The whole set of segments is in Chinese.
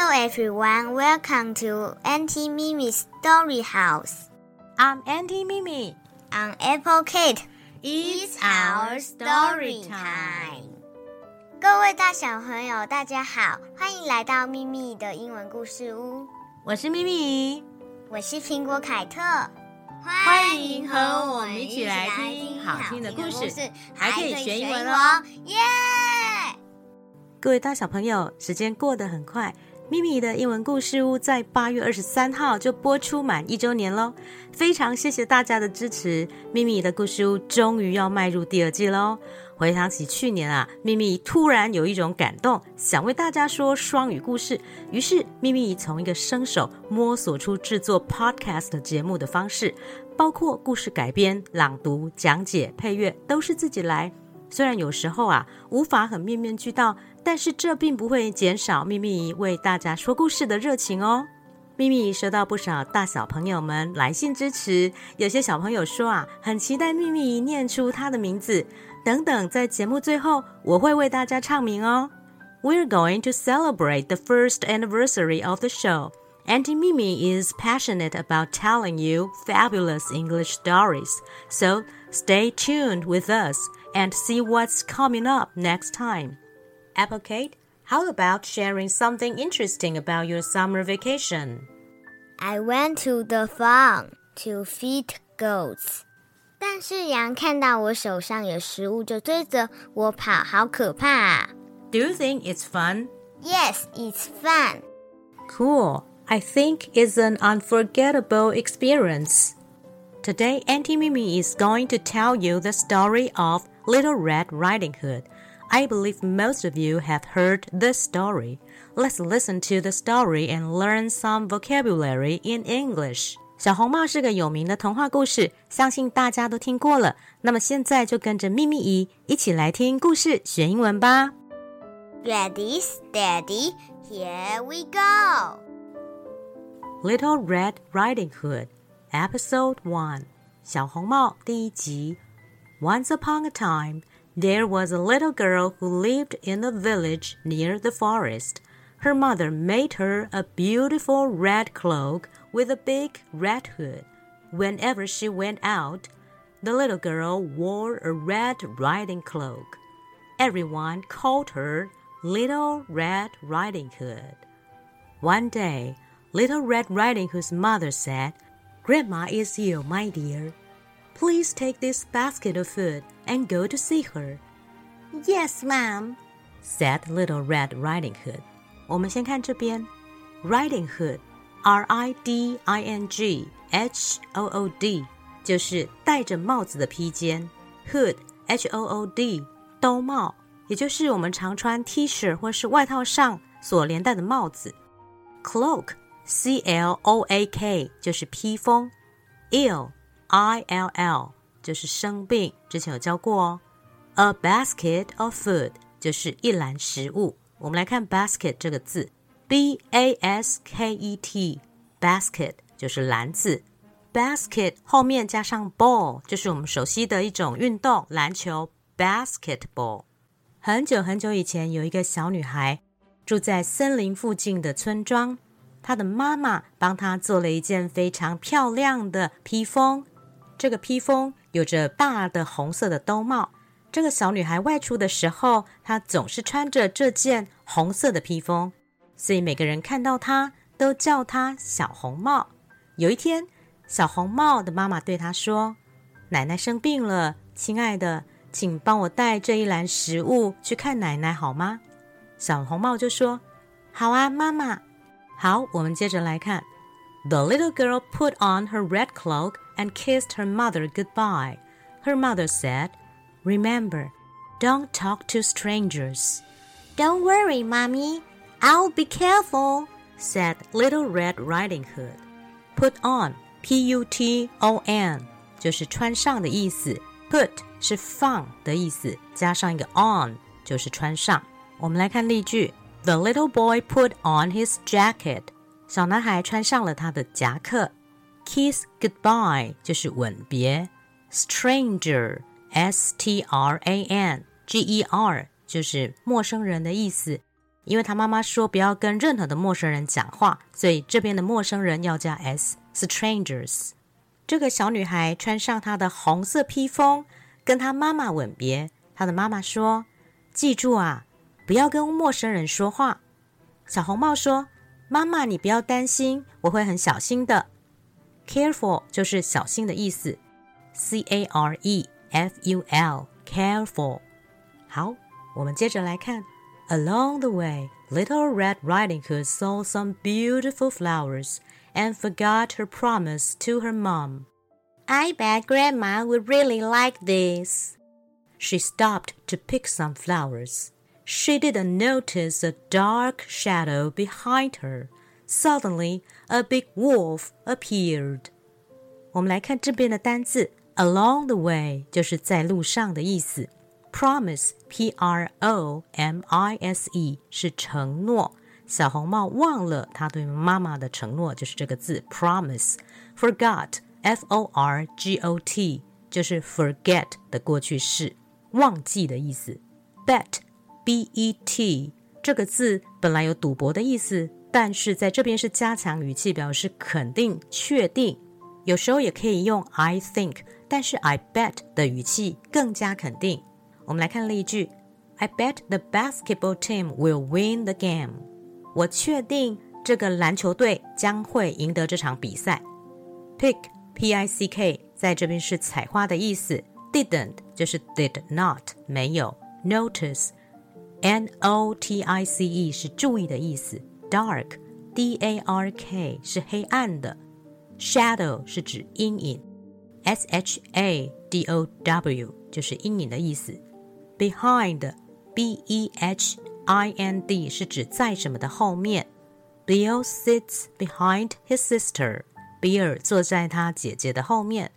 Hello everyone, welcome to Auntie Mimi's Story House. I'm Auntie Mimi. I'm Apple Kate, it's our story time. 各位大小朋友，大家好，欢迎来到秘密的英文故事屋。我是咪咪，我是苹果凯特，欢迎和我们一起来听好听的故事，还可以学英文哦，耶！各位大小朋友，时间过得很快。咪咪的英文故事屋在八月二十三号就播出满一周年喽，非常谢谢大家的支持。咪咪的故事屋终于要迈入第二季喽。回想起去年啊，咪咪突然有一种感动，想为大家说双语故事。于是咪咪从一个生手摸索出制作 podcast 节目的方式，包括故事改编、朗读、讲解、配乐都是自己来。虽然有时候啊无法很面面俱到。但是这并不会减少秘密为大家说故事的热情哦。秘密收到不少大小朋友们来信支持，有些小朋友说啊，很期待秘密念出他的名字等等。在节目最后，我会为大家唱名哦。We're going to celebrate the first anniversary of the show. Auntie Mimi is passionate about telling you fabulous English stories, so stay tuned with us and see what's coming up next time. Applecate, how about sharing something interesting about your summer vacation? I went to the farm to feed goats. 但是羊看到我手上有食物就追着我跑，好可怕啊！Do you think it's fun? Yes, it's fun. Cool. I think it's an unforgettable experience. Today, Auntie Mimi is going to tell you the story of Little Red Riding Hood. I believe most of you have heard this story. Let's listen to the story and learn some vocabulary in English. 小红帽是个有名的童话故事，相信大家都听过了。那么现在就跟着秘密姨一起来听故事学英文吧。Ready, steady, here we go. Little Red Riding Hood, Episode One. 小红帽第一集。Once upon a time. There was a little girl who lived in a village near the forest. Her mother made her a beautiful red cloak with a big red hood. Whenever she went out, the little girl wore a red riding cloak. Everyone called her Little Red Riding Hood. One day, Little Red Riding Hood's mother said, Grandma is ill, my dear. Please take this basket of food and go to see her. Yes, ma'am, said Little Red Riding Hood. 我们先看这边，Riding Hood，R I D I N G H O O D，就是戴着帽子的披肩；Hood，H O O D，兜帽，也就是我们常穿 T 恤或是外套上所连戴的帽子；Cloak，C L O A K，就是披风；Ill。 I L L 就是生病，之前有教过哦。A basket of food 就是一篮食物。我们来看 basket 这个字，B A S K E T，basket 就是篮子。basket 后面加上 ball 就是我们熟悉的一种运动，篮球 basketball。很久很久以前，有一个小女孩住在森林附近的村庄，她的妈妈帮她做了一件非常漂亮的披风。这个披风有着大的红色的兜帽。这个小女孩外出的时候，她总是穿着这件红色的披风，所以每个人看到她都叫她小红帽。有一天，小红帽的妈妈对她说：“奶奶生病了，亲爱的，请帮我带这一篮食物去看奶奶好吗？”小红帽就说：“好啊，妈妈。”好，我们接着来看。The little girl put on her red cloak and kissed her mother goodbye. Her mother said, Remember, don't talk to strangers. Don't worry, Mommy. I'll be careful, said Little Red Riding Hood. Put on, P-U-T-O-N，就是穿上的意思。Put 是放的意思，加上一个 on 就是穿上。我们来看例句：The little boy put on his jacket. 小男孩穿上了他的夹克。Kiss goodbye 就是吻别。Stranger, S-T-R-A-N-G-E-R 就是陌生人的意思。因为他妈妈说不要跟任何的陌生人讲话，所以这边的陌生人要加 s，strangers。这个小女孩穿上她的红色披风，跟她妈妈吻别。她的妈妈说：“记住啊，不要跟陌生人说话。”小红帽说：“妈妈，你不要担心，我会很小心的。”Careful 就是小心的意思，C A R E F U L，careful。好，我们接着来看。Along the way, Little Red Riding Hood saw some beautiful flowers and forgot her promise to her mom. I bet Grandma would really like this. She stopped to pick some flowers. She didn't notice a dark shadow behind her. Suddenly, a big wolf appeared. 我们来看这边的单字，along the way 就是在路上的意思。Promise, P-R-O-M-I-S-E 是承诺。小红帽忘了他对妈妈的承诺，就是这个字 promise。Forgot, F-O-R-G-O-T 就是 forget 的过去式，忘记的意思。Bet, B-E-T 这个字本来有赌博的意思，但是在这边是加强语气，表示肯定、确定。有时候也可以用 I think，但是 I bet 的语气更加肯定。我们来看例句：I bet the basketball team will win the game。我确定这个篮球队将会赢得这场比赛。Pick P I C K 在这边是采花的意思，didn't 就是 did not 没有，notice N O T I C E 是注意的意思，dark D A R K 是黑暗的，shadow 是指阴影，S H A D O W 就是阴影的意思。Behind, B E H I N D 是指在什么的后面。Bill sits behind his sister. 比尔坐在他姐姐的后面。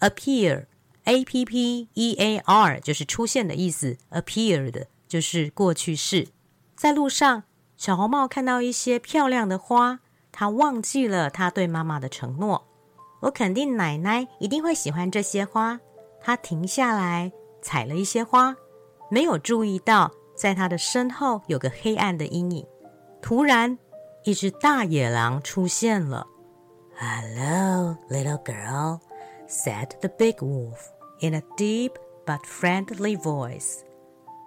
Appear, A P P E A R 就是出现的意思。Appeared 就是过去式。在路上，小红帽看到一些漂亮的花，她忘记了她对妈妈的承诺。我肯定奶奶一定会喜欢这些花。她停下来采了一些花。没有注意到，在她的身后有个黑暗的阴影。突然，一只大野狼出现了。"Hello, little girl," said the big wolf in a deep but friendly voice.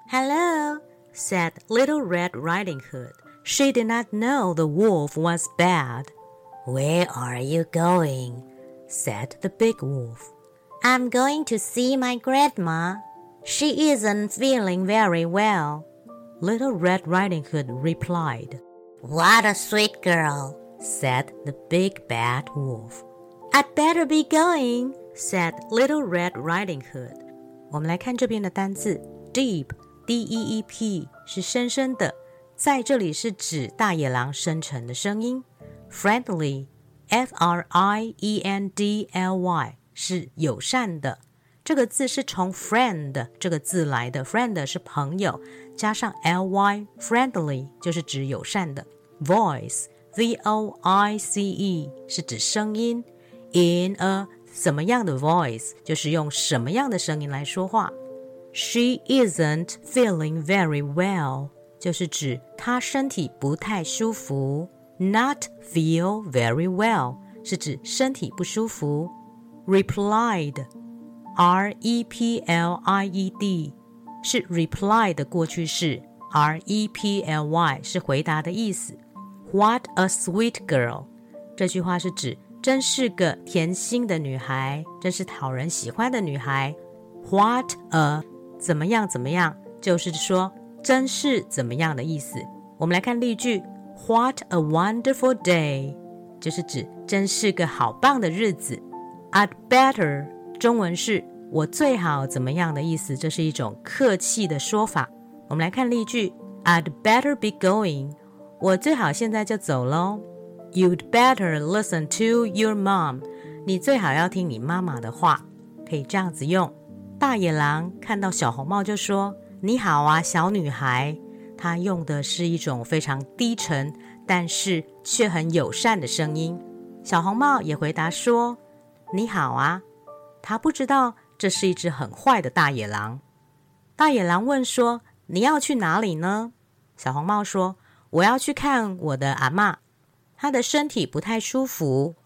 "Hello," said Little Red Riding Hood. She did not know the wolf was bad. "Where are you going?" said the big wolf. "I'm going to see my grandma." She isn't feeling very well. Little Red Riding Hood replied. What a sweet girl, said the big bad wolf. I'd better be going, said Little Red Riding Hood. 我们来看这边的单字 deep 是深深的在这里是指大野狼深沉的声音。Friendly f r i e n d l y 是友善的。这个字是从 friend 这个字来的 friend 是朋友加上 ly friendly 就是指友善的。Voice v o i c e 是指声音。In a 什么样的 voice 就是用什么样的声音来说话。She isn't feeling very well 就是指她身体不太舒服。Not feel very well 是指身体不舒服。Replied R E P L I E D 是 reply 的过去式，R E P L Y 是回答的意思。What a sweet girl！这句话是指真是个甜心的女孩，真是讨人喜欢的女孩。What a 怎么样怎么样，就是说真是怎么样的意思。我们来看例句：What a wonderful day！就是指真是个好棒的日子。I'd better 中文是我最好怎么样的意思，这是一种客气的说法。我们来看例句：I'd better be going。我最好现在就走喽。You'd better listen to your mom。你最好要听你妈妈的话。可以这样子用。大野狼看到小红帽就说：“你好啊，小女孩。”他用的是一种非常低沉，但是却很友善的声音。小红帽也回答说：“你好啊。”他不知道这是一只很坏的大野狼。大野狼问说：“你要去哪里呢？”小红帽说：“我要去看我的阿妈，她的身体不太舒服。”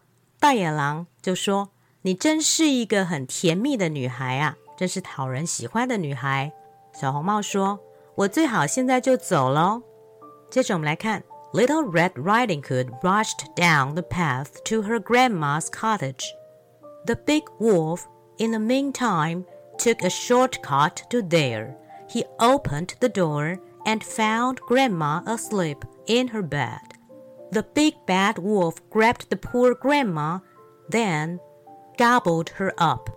大野狼就说：“你真是一个很甜蜜的女孩啊，真是讨人喜欢的女孩。”小红帽说：“我最好现在就走喽。”接着我们来看，Little Red Riding Hood rushed down the path to her grandma's cottage. The big wolf, in the meantime, took a shortcut to there. He opened the door and found Grandma asleep in her bed. The big bad wolf grabbed the poor grandma, then gobbled her up.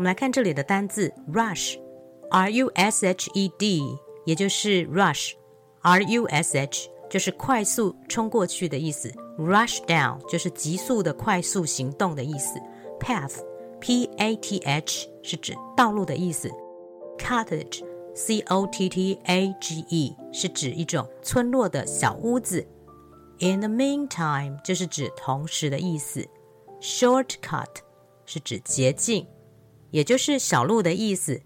我们来看这里的单字 rush，r u s h e d，也就是 rush，r u s h 就是快速冲过去的意思，rush down 就是急速的快速行动的意思，path，p a t h 是指道路的意思，cottage，c o t t a g e 是指一种村落的小屋子。In the meantime，就是指同时的意思。Shortcut 是指捷径，也就是小路的意思。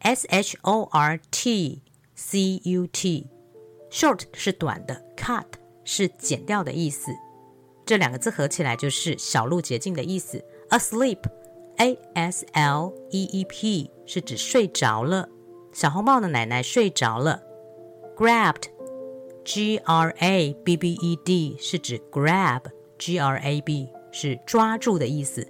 S H O R T C U T，short 是短的，cut 是剪掉的意思。这两个字合起来就是小路捷径的意思。Asleep，A S L E E P 是指睡着了。小红帽的奶奶睡着了。Grabbed。G R A B B E D 是指 grab，G R A B 是抓住的意思。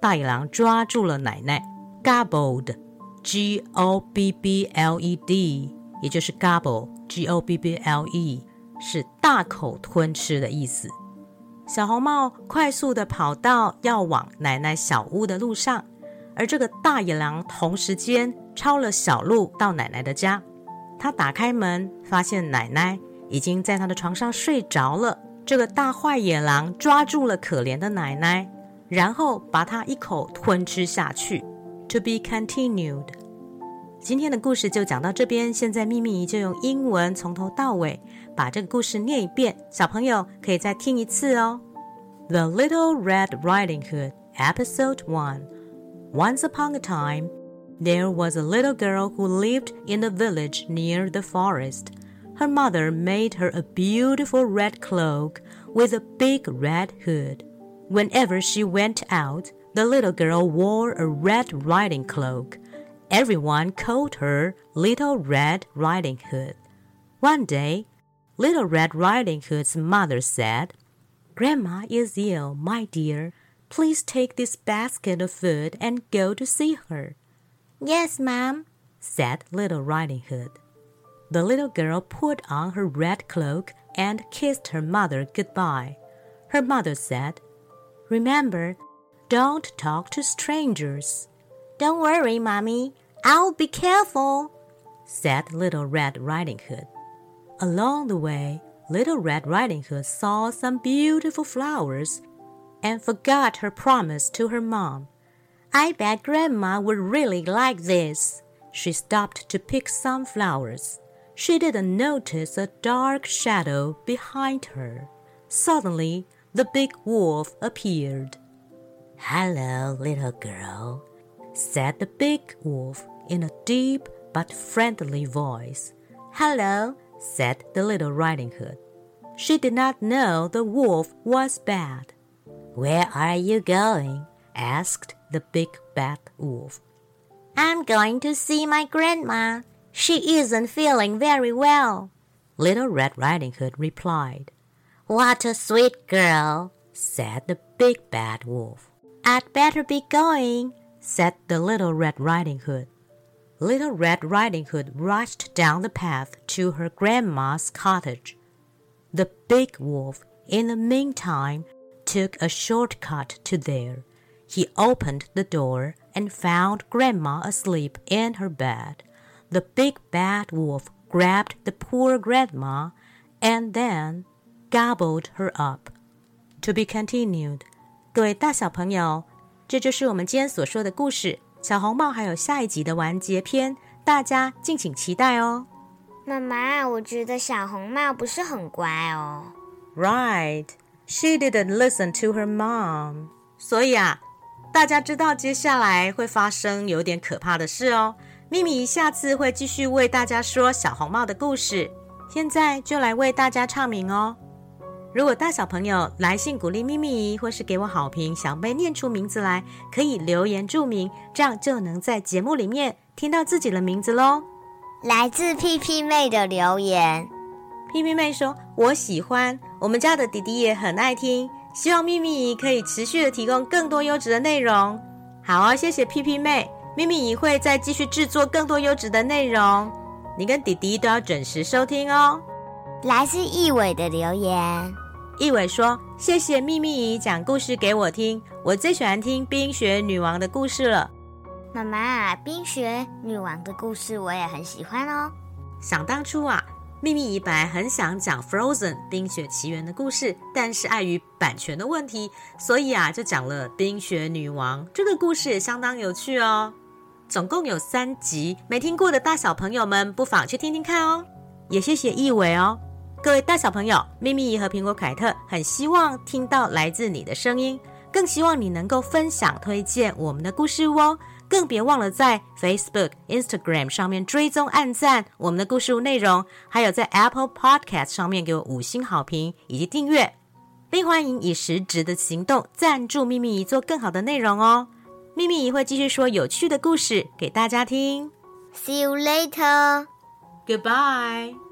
大野狼抓住了奶奶，gobbled，G O B B L E D，也就是 gobble，G O B B L E 是大口吞吃的意思。小红帽快速的跑到要往奶奶小屋的路上，而这个大野狼同时间抄了小路到奶奶的家。他打开门，发现奶奶。已经在他的床上睡着了。这个大坏野狼抓住了可怜的奶奶，然后把她一口吞吃下去。To be continued。今天的故事就讲到这边。现在秘密就用英文从头到尾把这个故事念一遍，小朋友可以再听一次哦。The Little Red Riding Hood, Episode One. Once upon a time, there was a little girl who lived in a village near the forest. her mother made her a beautiful red cloak with a big red hood. Whenever she went out, the little girl wore a red riding cloak. Everyone called her Little Red Riding Hood. One day, Little Red Riding Hood's mother said, Grandma is ill, my dear. Please take this basket of food and go to see her. Yes, ma'am, said Little Riding Hood. The little girl put on her red cloak and kissed her mother goodbye. Her mother said, Remember, don't talk to strangers. Don't worry, Mommy. I'll be careful, said Little Red Riding Hood. Along the way, Little Red Riding Hood saw some beautiful flowers and forgot her promise to her mom. I bet Grandma would really like this. She stopped to pick some flowers she didn't notice a dark shadow behind her. Suddenly, the big wolf appeared. Hello, little girl, said the big wolf in a deep but friendly voice. Hello, said the little Riding Hood. She did not know the wolf was bad. Where are you going? asked the big bad wolf. I'm going to see my grandma, she isn't feeling very well. Little Red Riding Hood replied. What a sweet girl, said the big bad wolf. I'd better be going, said the little Red Riding Hood. Little Red Riding Hood rushed down the path to her grandma's cottage. The big wolf, in the meantime, took a short cut to there. He opened the door and found Grandma asleep in her bed. The big bad wolf grabbed the poor grandma and then gobbled her up. To be continued. 各位大小朋友，这就是我们今天所说的故事。小红帽还有下一集的完结篇，大家敬请期待哦。妈妈，我觉得小红帽不是很乖哦。Right, she didn't listen to her mom. 所以啊，大家知道接下来会发生有点可怕的事哦。咪咪下次会继续为大家说小红帽的故事。现在就来为大家唱名哦。如果大小朋友来信鼓励咪咪，或是给我好评，想被念出名字来，可以留言注明，这样就能在节目里面听到自己的名字喽。来自屁屁妹的留言，屁屁妹说：“我喜欢，我们家的弟弟也很爱听，希望咪咪可以持续的提供更多优质的内容。”好啊，谢谢屁屁妹，咪咪会再继续制作更多优质的内容，你跟弟弟都要准时收听哦。来自易伟的留言，一伟说：“谢谢秘密姨讲故事给我听，我最喜欢听冰雪女王的故事了。妈妈，冰雪女王的故事我也很喜欢哦。想当初啊，秘密姨本来很想讲《Frozen》冰雪奇缘的故事，但是碍于版权的问题，所以啊，就讲了冰雪女王这个故事也相当有趣哦。总共有三集，没听过的大小朋友们不妨去听听看哦。也谢谢易伟哦。各位大小朋友，咪咪和苹果凯特很希望听到来自你的声音，更希望你能够分享推荐我们的故事屋哦。更别忘了在 Facebook、Instagram 上面追踪、按赞我们的故事屋内容，还有在 Apple Podcast 上面给我五星好评以及订阅，并欢迎以实质的行动赞助咪咪做更好的内容哦。咪咪会继续说有趣的故事给大家听。See you later. Goodbye。